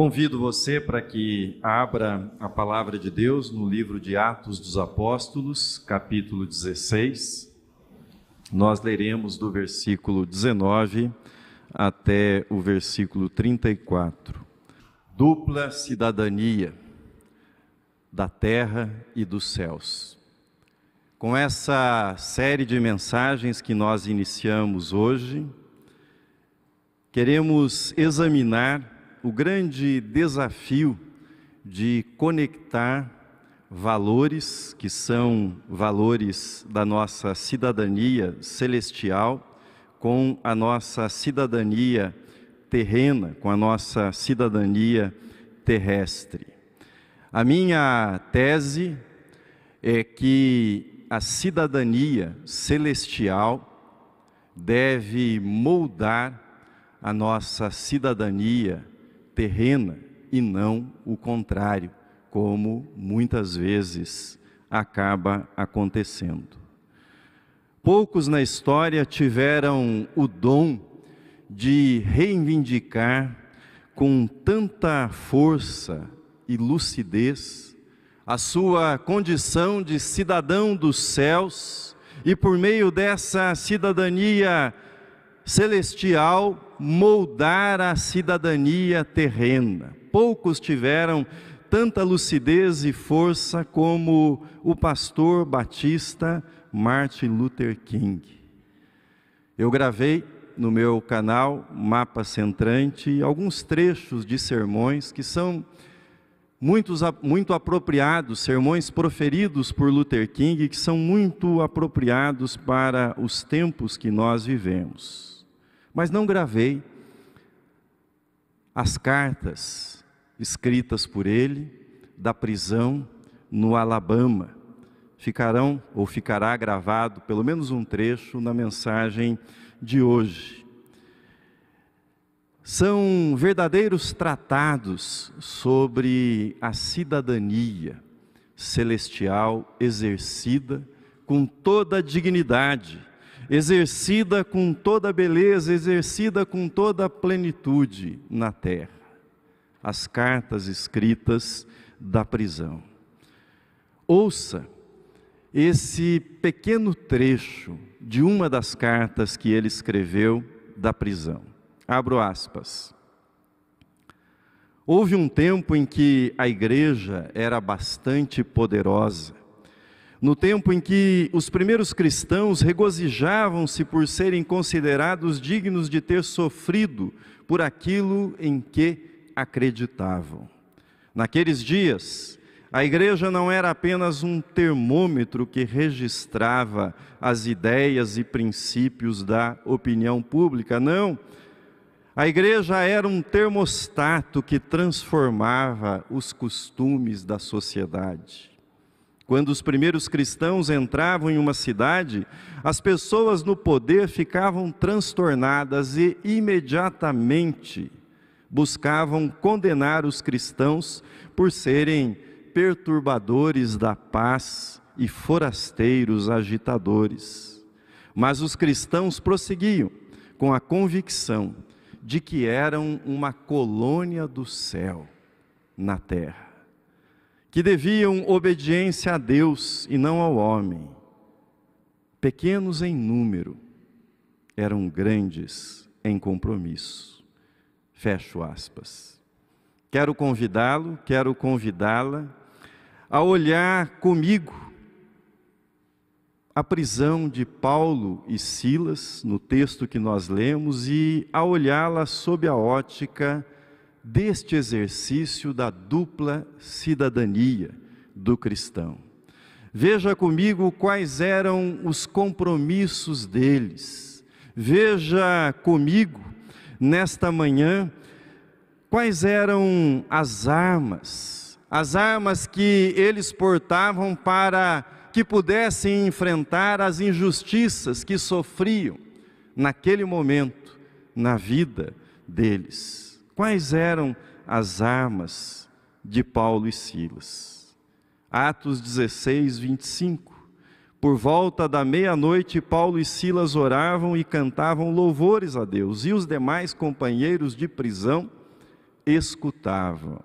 Convido você para que abra a palavra de Deus no livro de Atos dos Apóstolos, capítulo 16. Nós leremos do versículo 19 até o versículo 34. Dupla cidadania da terra e dos céus. Com essa série de mensagens que nós iniciamos hoje, queremos examinar o grande desafio de conectar valores que são valores da nossa cidadania celestial com a nossa cidadania terrena, com a nossa cidadania terrestre. A minha tese é que a cidadania celestial deve moldar a nossa cidadania terrena e não o contrário, como muitas vezes acaba acontecendo. Poucos na história tiveram o dom de reivindicar com tanta força e lucidez a sua condição de cidadão dos céus e por meio dessa cidadania celestial moldar a cidadania terrena. Poucos tiveram tanta lucidez e força como o pastor batista Martin Luther King. Eu gravei no meu canal Mapa Centrante alguns trechos de sermões que são muito apropriados, sermões proferidos por Luther King, que são muito apropriados para os tempos que nós vivemos mas não gravei as cartas escritas por ele da prisão no Alabama. Ficarão ou ficará gravado pelo menos um trecho na mensagem de hoje. São verdadeiros tratados sobre a cidadania celestial exercida com toda a dignidade exercida com toda beleza, exercida com toda plenitude na terra. As cartas escritas da prisão. Ouça esse pequeno trecho de uma das cartas que ele escreveu da prisão. Abro aspas. Houve um tempo em que a igreja era bastante poderosa no tempo em que os primeiros cristãos regozijavam-se por serem considerados dignos de ter sofrido por aquilo em que acreditavam. Naqueles dias, a igreja não era apenas um termômetro que registrava as ideias e princípios da opinião pública, não. A igreja era um termostato que transformava os costumes da sociedade. Quando os primeiros cristãos entravam em uma cidade, as pessoas no poder ficavam transtornadas e imediatamente buscavam condenar os cristãos por serem perturbadores da paz e forasteiros agitadores. Mas os cristãos prosseguiam com a convicção de que eram uma colônia do céu na terra que deviam obediência a Deus e não ao homem. Pequenos em número, eram grandes em compromisso. Fecho aspas. Quero convidá-lo, quero convidá-la a olhar comigo a prisão de Paulo e Silas, no texto que nós lemos, e a olhá-la sob a ótica deste exercício da dupla cidadania do cristão. Veja comigo quais eram os compromissos deles. Veja comigo, nesta manhã, quais eram as armas, as armas que eles portavam para que pudessem enfrentar as injustiças que sofriam naquele momento na vida deles. Quais eram as armas de Paulo e Silas? Atos 16, 25. Por volta da meia-noite, Paulo e Silas oravam e cantavam louvores a Deus, e os demais companheiros de prisão escutavam.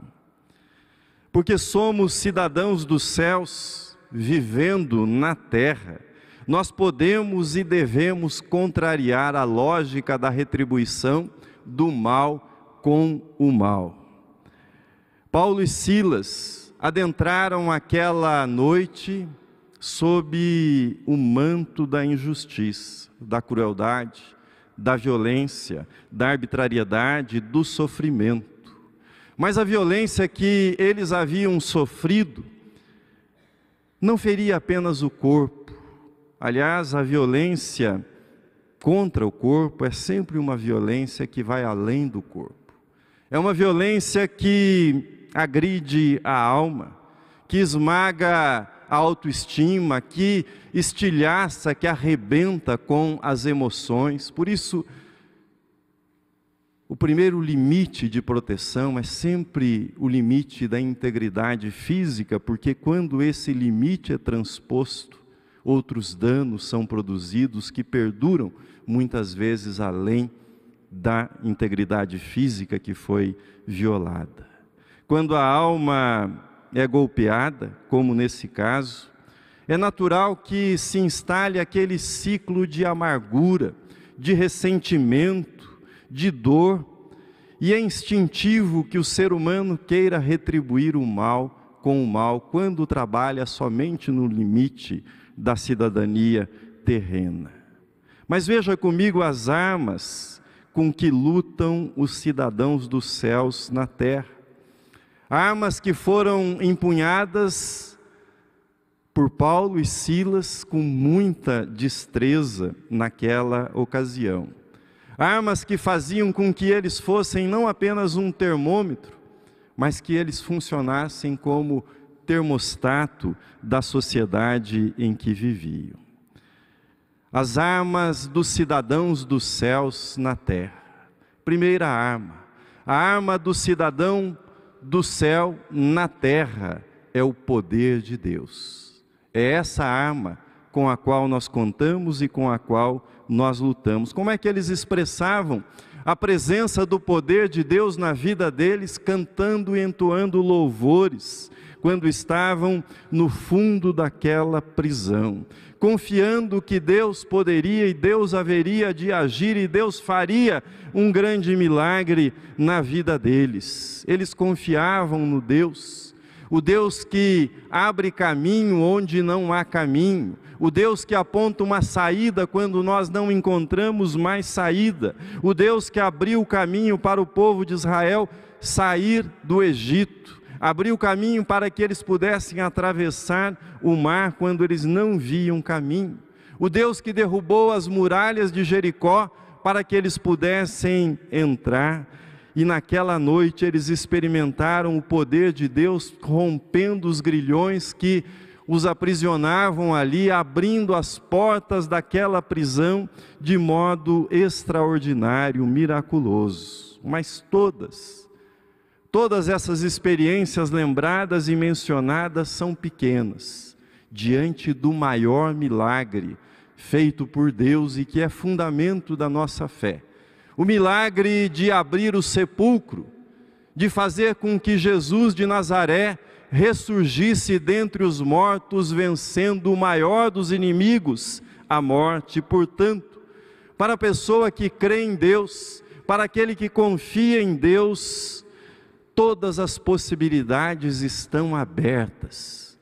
Porque somos cidadãos dos céus, vivendo na terra, nós podemos e devemos contrariar a lógica da retribuição do mal com o mal. Paulo e Silas adentraram aquela noite sob o manto da injustiça, da crueldade, da violência, da arbitrariedade, do sofrimento. Mas a violência que eles haviam sofrido não feria apenas o corpo. Aliás, a violência contra o corpo é sempre uma violência que vai além do corpo. É uma violência que agride a alma, que esmaga a autoestima, que estilhaça, que arrebenta com as emoções. Por isso, o primeiro limite de proteção é sempre o limite da integridade física, porque quando esse limite é transposto, outros danos são produzidos que perduram muitas vezes além da integridade física que foi violada. Quando a alma é golpeada, como nesse caso, é natural que se instale aquele ciclo de amargura, de ressentimento, de dor, e é instintivo que o ser humano queira retribuir o mal com o mal quando trabalha somente no limite da cidadania terrena. Mas veja comigo as armas com que lutam os cidadãos dos céus na terra. Armas que foram empunhadas por Paulo e Silas com muita destreza naquela ocasião. Armas que faziam com que eles fossem não apenas um termômetro, mas que eles funcionassem como termostato da sociedade em que viviam. As armas dos cidadãos dos céus na terra. Primeira arma, a arma do cidadão do céu na terra é o poder de Deus. É essa arma com a qual nós contamos e com a qual nós lutamos. Como é que eles expressavam a presença do poder de Deus na vida deles, cantando e entoando louvores, quando estavam no fundo daquela prisão, confiando que Deus poderia e Deus haveria de agir e Deus faria um grande milagre na vida deles. Eles confiavam no Deus, o Deus que abre caminho onde não há caminho, o Deus que aponta uma saída quando nós não encontramos mais saída, o Deus que abriu o caminho para o povo de Israel sair do Egito abriu caminho para que eles pudessem atravessar o mar quando eles não viam caminho. O Deus que derrubou as muralhas de Jericó para que eles pudessem entrar. E naquela noite eles experimentaram o poder de Deus rompendo os grilhões que os aprisionavam ali, abrindo as portas daquela prisão de modo extraordinário, miraculoso. Mas todas, Todas essas experiências lembradas e mencionadas são pequenas, diante do maior milagre feito por Deus e que é fundamento da nossa fé. O milagre de abrir o sepulcro, de fazer com que Jesus de Nazaré ressurgisse dentre os mortos, vencendo o maior dos inimigos, a morte. Portanto, para a pessoa que crê em Deus, para aquele que confia em Deus, todas as possibilidades estão abertas.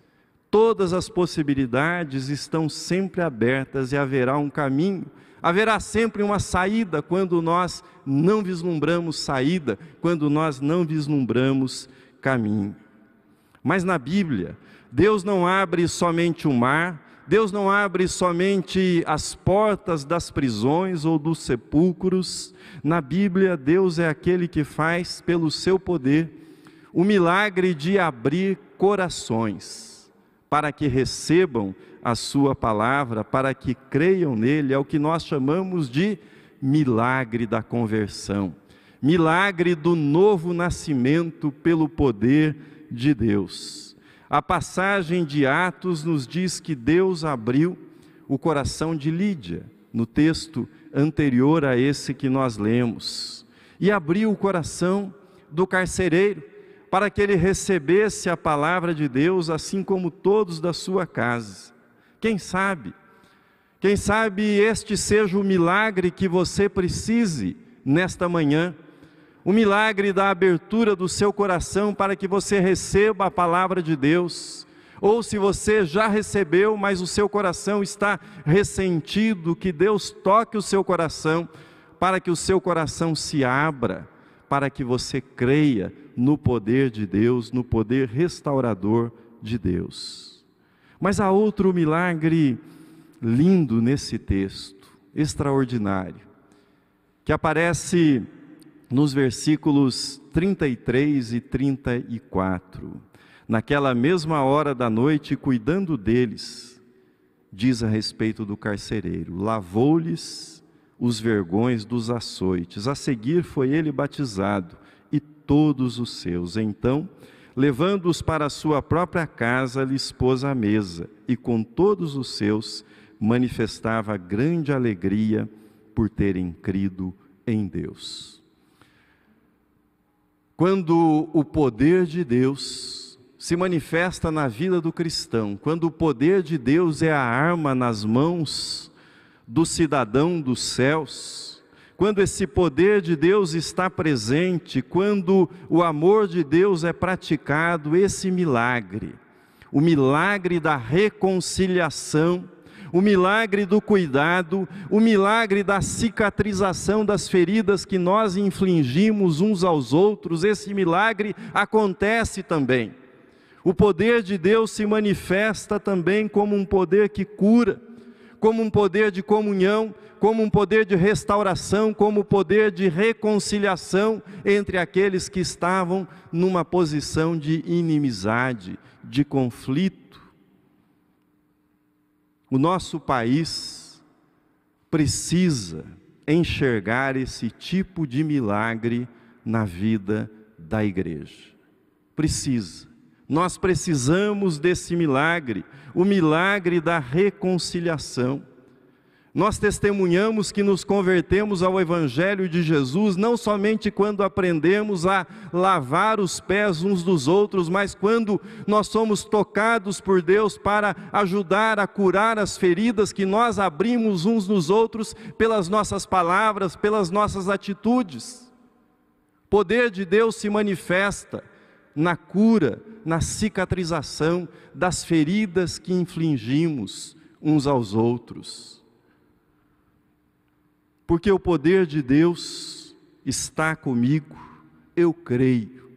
Todas as possibilidades estão sempre abertas e haverá um caminho. Haverá sempre uma saída quando nós não vislumbramos saída, quando nós não vislumbramos caminho. Mas na Bíblia, Deus não abre somente o mar, Deus não abre somente as portas das prisões ou dos sepulcros. Na Bíblia, Deus é aquele que faz, pelo seu poder, o milagre de abrir corações, para que recebam a Sua palavra, para que creiam nele. É o que nós chamamos de milagre da conversão, milagre do novo nascimento pelo poder de Deus. A passagem de Atos nos diz que Deus abriu o coração de Lídia, no texto anterior a esse que nós lemos, e abriu o coração do carcereiro, para que ele recebesse a palavra de Deus, assim como todos da sua casa. Quem sabe? Quem sabe este seja o milagre que você precise nesta manhã o milagre da abertura do seu coração para que você receba a palavra de Deus. Ou se você já recebeu, mas o seu coração está ressentido, que Deus toque o seu coração, para que o seu coração se abra, para que você creia no poder de Deus, no poder restaurador de Deus. Mas há outro milagre lindo nesse texto, extraordinário, que aparece nos versículos 33 e 34. Naquela mesma hora da noite, cuidando deles, diz a respeito do carcereiro: lavou-lhes os vergões dos açoites. A seguir foi ele batizado e todos os seus. Então, levando-os para a sua própria casa, lhes pôs à mesa e com todos os seus manifestava grande alegria por terem crido em Deus. Quando o poder de Deus se manifesta na vida do cristão, quando o poder de Deus é a arma nas mãos do cidadão dos céus, quando esse poder de Deus está presente, quando o amor de Deus é praticado, esse milagre, o milagre da reconciliação, o milagre do cuidado, o milagre da cicatrização das feridas que nós infligimos uns aos outros, esse milagre acontece também. O poder de Deus se manifesta também como um poder que cura, como um poder de comunhão, como um poder de restauração, como um poder de reconciliação entre aqueles que estavam numa posição de inimizade, de conflito o nosso país precisa enxergar esse tipo de milagre na vida da igreja. Precisa. Nós precisamos desse milagre, o milagre da reconciliação. Nós testemunhamos que nos convertemos ao Evangelho de Jesus não somente quando aprendemos a lavar os pés uns dos outros, mas quando nós somos tocados por Deus para ajudar a curar as feridas que nós abrimos uns nos outros pelas nossas palavras, pelas nossas atitudes. O poder de Deus se manifesta na cura, na cicatrização das feridas que infligimos uns aos outros porque o poder de Deus está comigo, eu creio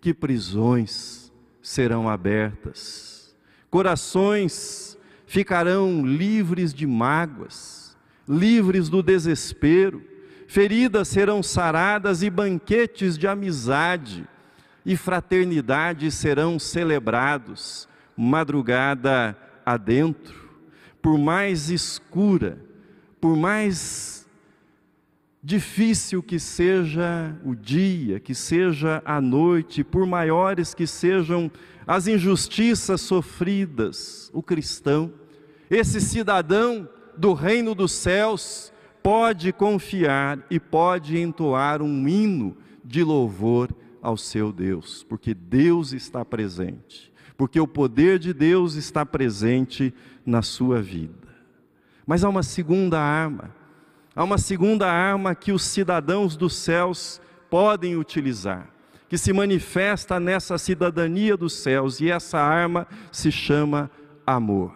que prisões serão abertas, corações ficarão livres de mágoas, livres do desespero, feridas serão saradas e banquetes de amizade e fraternidade serão celebrados, madrugada adentro, por mais escura, por mais Difícil que seja o dia, que seja a noite, por maiores que sejam as injustiças sofridas, o cristão, esse cidadão do reino dos céus, pode confiar e pode entoar um hino de louvor ao seu Deus, porque Deus está presente, porque o poder de Deus está presente na sua vida. Mas há uma segunda arma Há uma segunda arma que os cidadãos dos céus podem utilizar, que se manifesta nessa cidadania dos céus, e essa arma se chama amor.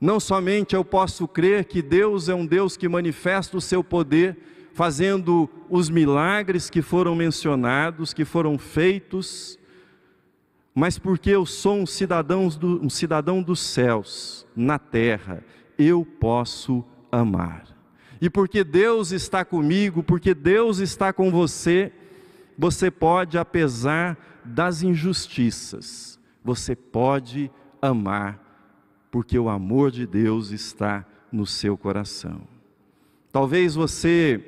Não somente eu posso crer que Deus é um Deus que manifesta o seu poder, fazendo os milagres que foram mencionados, que foram feitos, mas porque eu sou um cidadão, do, um cidadão dos céus, na terra, eu posso amar. E porque Deus está comigo, porque Deus está com você, você pode, apesar das injustiças, você pode amar, porque o amor de Deus está no seu coração. Talvez você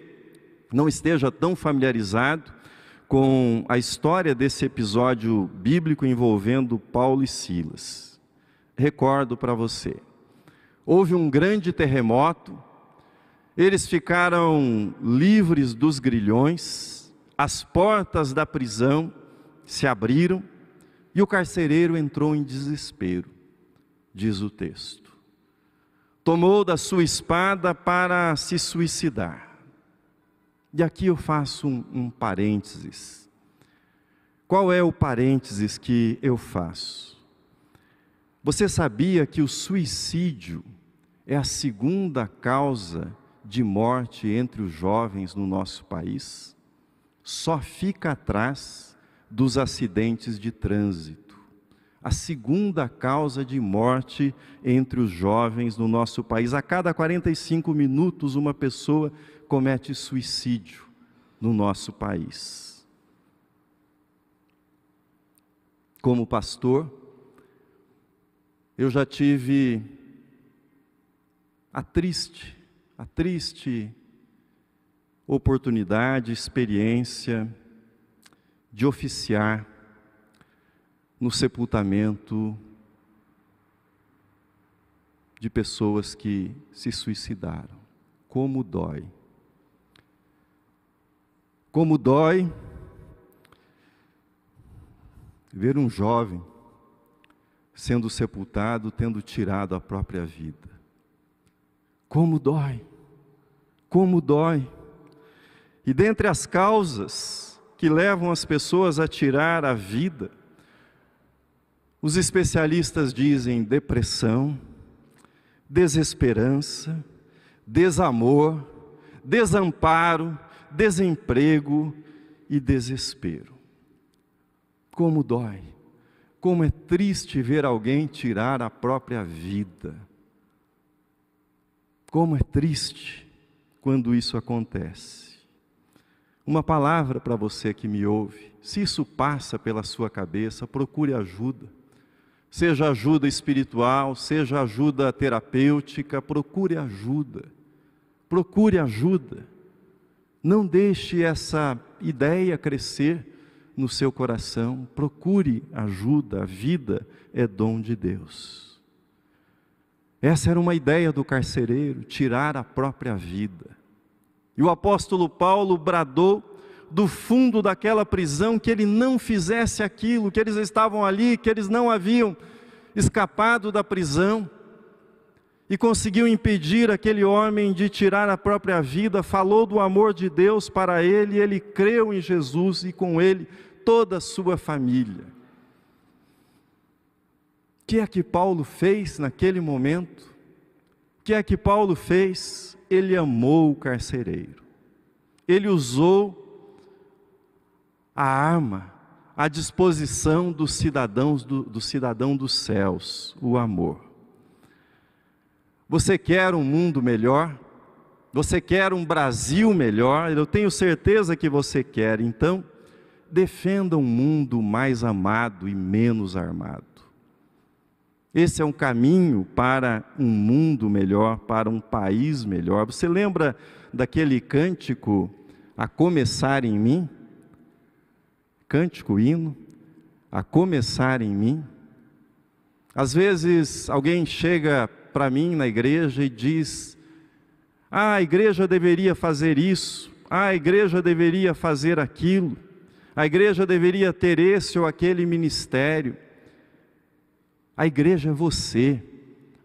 não esteja tão familiarizado com a história desse episódio bíblico envolvendo Paulo e Silas. Recordo para você. Houve um grande terremoto eles ficaram livres dos grilhões, as portas da prisão se abriram e o carcereiro entrou em desespero, diz o texto. Tomou da sua espada para se suicidar. E aqui eu faço um, um parênteses. Qual é o parênteses que eu faço? Você sabia que o suicídio é a segunda causa de morte entre os jovens no nosso país? Só fica atrás dos acidentes de trânsito. A segunda causa de morte entre os jovens no nosso país. A cada 45 minutos, uma pessoa comete suicídio no nosso país. Como pastor, eu já tive a triste, a triste oportunidade, experiência de oficiar no sepultamento de pessoas que se suicidaram. Como dói. Como dói ver um jovem sendo sepultado, tendo tirado a própria vida. Como dói, como dói. E dentre as causas que levam as pessoas a tirar a vida, os especialistas dizem depressão, desesperança, desamor, desamparo, desemprego e desespero. Como dói. Como é triste ver alguém tirar a própria vida. Como é triste quando isso acontece. Uma palavra para você que me ouve: se isso passa pela sua cabeça, procure ajuda. Seja ajuda espiritual, seja ajuda terapêutica, procure ajuda. Procure ajuda. Não deixe essa ideia crescer no seu coração, procure ajuda, a vida é dom de Deus. Essa era uma ideia do carcereiro, tirar a própria vida. E o apóstolo Paulo bradou do fundo daquela prisão que ele não fizesse aquilo, que eles estavam ali, que eles não haviam escapado da prisão e conseguiu impedir aquele homem de tirar a própria vida, falou do amor de Deus para ele, ele creu em Jesus e com ele toda a sua família. Que é que Paulo fez naquele momento? O que é que Paulo fez? Ele amou o carcereiro. Ele usou a arma à disposição dos cidadãos do, do cidadão dos céus, o amor. Você quer um mundo melhor? Você quer um Brasil melhor? Eu tenho certeza que você quer. Então, defenda um mundo mais amado e menos armado. Esse é um caminho para um mundo melhor, para um país melhor. Você lembra daquele cântico, a começar em mim? Cântico, hino, a começar em mim. Às vezes alguém chega para mim na igreja e diz: ah, a igreja deveria fazer isso, ah, a igreja deveria fazer aquilo. A igreja deveria ter esse ou aquele ministério. A igreja é você.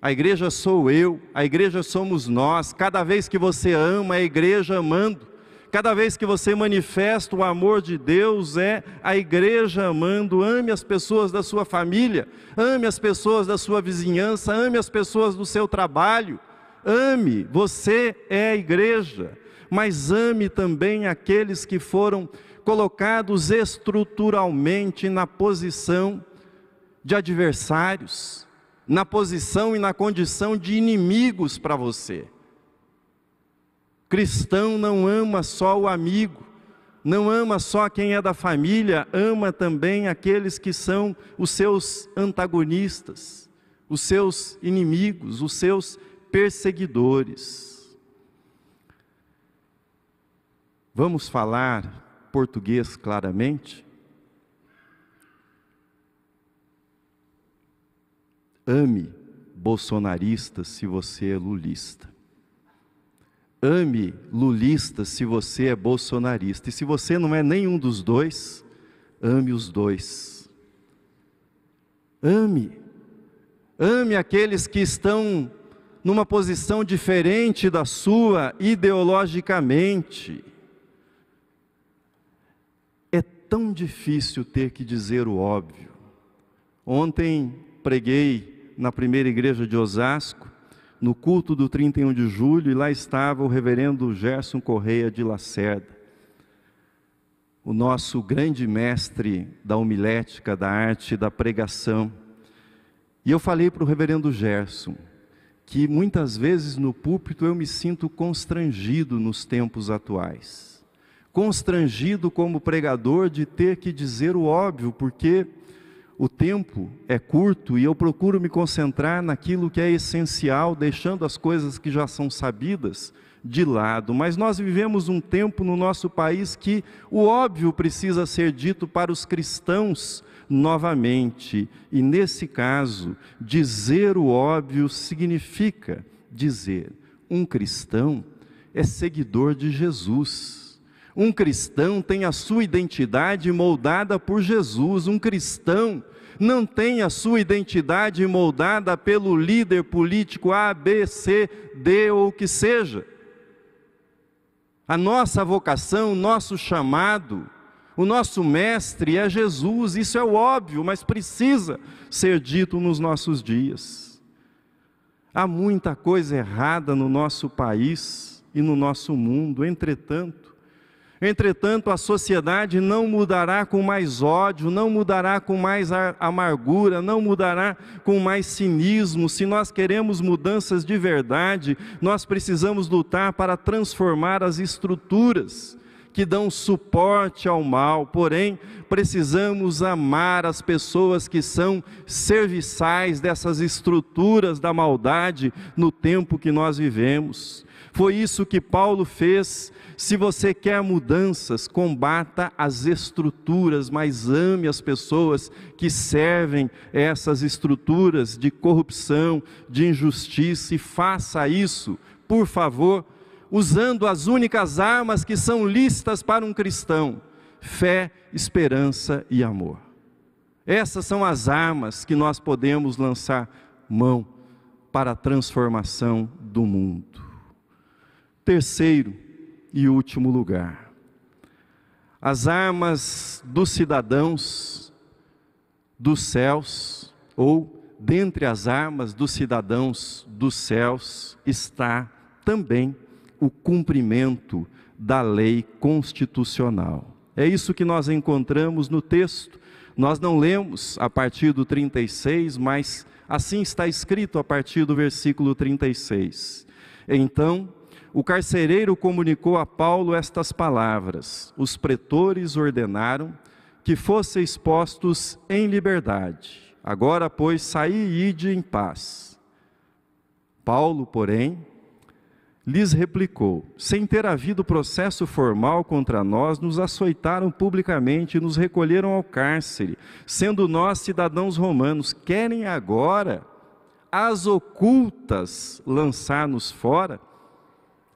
A igreja sou eu, a igreja somos nós. Cada vez que você ama, a igreja amando. Cada vez que você manifesta o amor de Deus, é a igreja amando. Ame as pessoas da sua família, ame as pessoas da sua vizinhança, ame as pessoas do seu trabalho. Ame, você é a igreja, mas ame também aqueles que foram colocados estruturalmente na posição de adversários, na posição e na condição de inimigos para você. Cristão não ama só o amigo, não ama só quem é da família, ama também aqueles que são os seus antagonistas, os seus inimigos, os seus perseguidores. Vamos falar português claramente? Ame bolsonaristas se você é lulista. Ame lulistas se você é bolsonarista. E se você não é nenhum dos dois, ame os dois. Ame. Ame aqueles que estão numa posição diferente da sua ideologicamente. É tão difícil ter que dizer o óbvio. Ontem preguei na primeira igreja de Osasco no culto do 31 de julho, e lá estava o reverendo Gerson Correia de Lacerda, o nosso grande mestre da homilética, da arte da pregação. E eu falei para o reverendo Gerson que muitas vezes no púlpito eu me sinto constrangido nos tempos atuais. Constrangido como pregador de ter que dizer o óbvio, porque o tempo é curto e eu procuro me concentrar naquilo que é essencial, deixando as coisas que já são sabidas de lado. Mas nós vivemos um tempo no nosso país que o óbvio precisa ser dito para os cristãos novamente. E nesse caso, dizer o óbvio significa dizer: um cristão é seguidor de Jesus. Um cristão tem a sua identidade moldada por Jesus. Um cristão não tem a sua identidade moldada pelo líder político A, B, C, D ou o que seja. A nossa vocação, o nosso chamado, o nosso mestre é Jesus, isso é óbvio, mas precisa ser dito nos nossos dias. Há muita coisa errada no nosso país e no nosso mundo, entretanto, Entretanto, a sociedade não mudará com mais ódio, não mudará com mais amargura, não mudará com mais cinismo. Se nós queremos mudanças de verdade, nós precisamos lutar para transformar as estruturas que dão suporte ao mal, porém, precisamos amar as pessoas que são serviçais dessas estruturas da maldade no tempo que nós vivemos. Foi isso que Paulo fez se você quer mudanças, combata as estruturas, mas ame as pessoas que servem essas estruturas de corrupção, de injustiça, e faça isso, por favor, usando as únicas armas que são listas para um cristão: fé, esperança e amor. Essas são as armas que nós podemos lançar mão para a transformação do mundo. Terceiro, e último lugar. As armas dos cidadãos dos céus, ou dentre as armas dos cidadãos dos céus, está também o cumprimento da lei constitucional. É isso que nós encontramos no texto. Nós não lemos a partir do 36, mas assim está escrito a partir do versículo 36. Então, o carcereiro comunicou a Paulo estas palavras: Os pretores ordenaram que fossem expostos em liberdade. Agora, pois, saí e ide em paz. Paulo, porém, lhes replicou: Sem ter havido processo formal contra nós, nos açoitaram publicamente e nos recolheram ao cárcere, sendo nós cidadãos romanos. Querem agora, as ocultas, lançar-nos fora?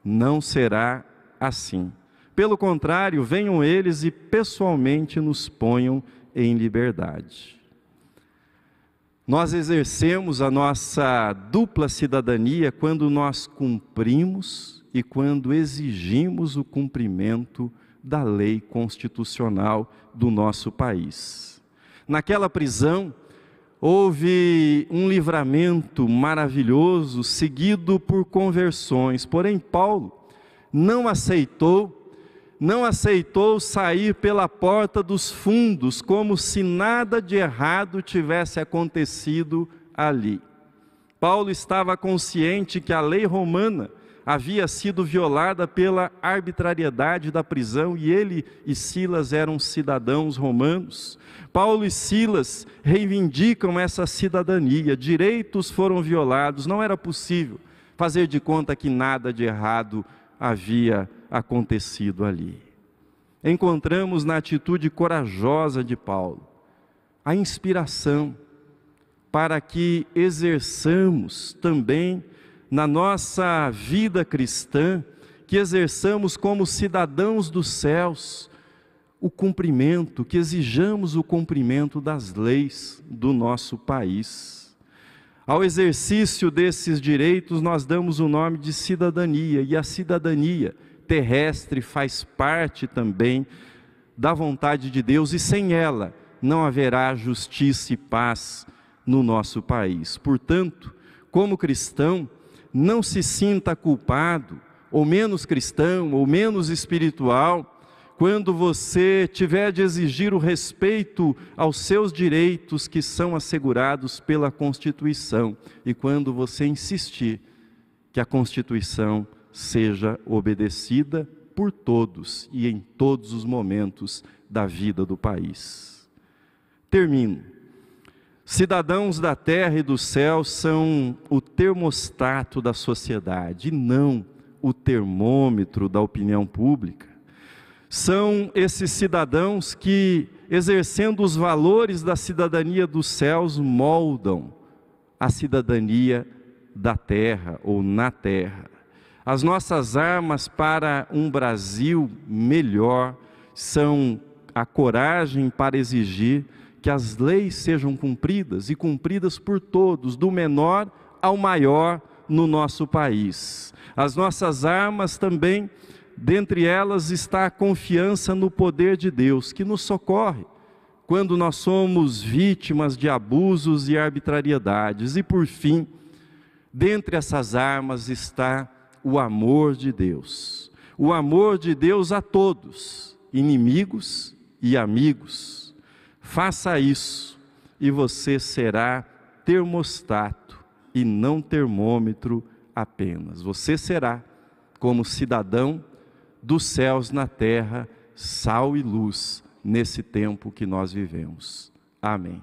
Não será assim. Pelo contrário, venham eles e pessoalmente nos ponham em liberdade. Nós exercemos a nossa dupla cidadania quando nós cumprimos e quando exigimos o cumprimento da lei constitucional do nosso país. Naquela prisão, houve um livramento maravilhoso, seguido por conversões. Porém, Paulo não aceitou, não aceitou sair pela porta dos fundos, como se nada de errado tivesse acontecido ali. Paulo estava consciente que a lei romana havia sido violada pela arbitrariedade da prisão e ele e Silas eram cidadãos romanos. Paulo e Silas reivindicam essa cidadania, direitos foram violados, não era possível fazer de conta que nada de errado havia acontecido ali. Encontramos na atitude corajosa de Paulo a inspiração para que exerçamos também na nossa vida cristã que exerçamos como cidadãos dos céus o cumprimento, que exijamos o cumprimento das leis do nosso país. Ao exercício desses direitos, nós damos o nome de cidadania, e a cidadania terrestre faz parte também da vontade de Deus, e sem ela não haverá justiça e paz no nosso país. Portanto, como cristão, não se sinta culpado, ou menos cristão, ou menos espiritual, quando você tiver de exigir o respeito aos seus direitos que são assegurados pela Constituição e quando você insistir que a Constituição seja obedecida por todos e em todos os momentos da vida do país. Termino. Cidadãos da terra e do céu são o termostato da sociedade, e não o termômetro da opinião pública são esses cidadãos que, exercendo os valores da cidadania dos céus, moldam a cidadania da terra ou na terra. As nossas armas para um Brasil melhor são a coragem para exigir que as leis sejam cumpridas e cumpridas por todos, do menor ao maior no nosso país. As nossas armas também Dentre elas está a confiança no poder de Deus, que nos socorre quando nós somos vítimas de abusos e arbitrariedades. E por fim, dentre essas armas está o amor de Deus. O amor de Deus a todos, inimigos e amigos. Faça isso e você será termostato e não termômetro apenas. Você será, como cidadão dos céus na terra, sal e luz nesse tempo que nós vivemos. Amém.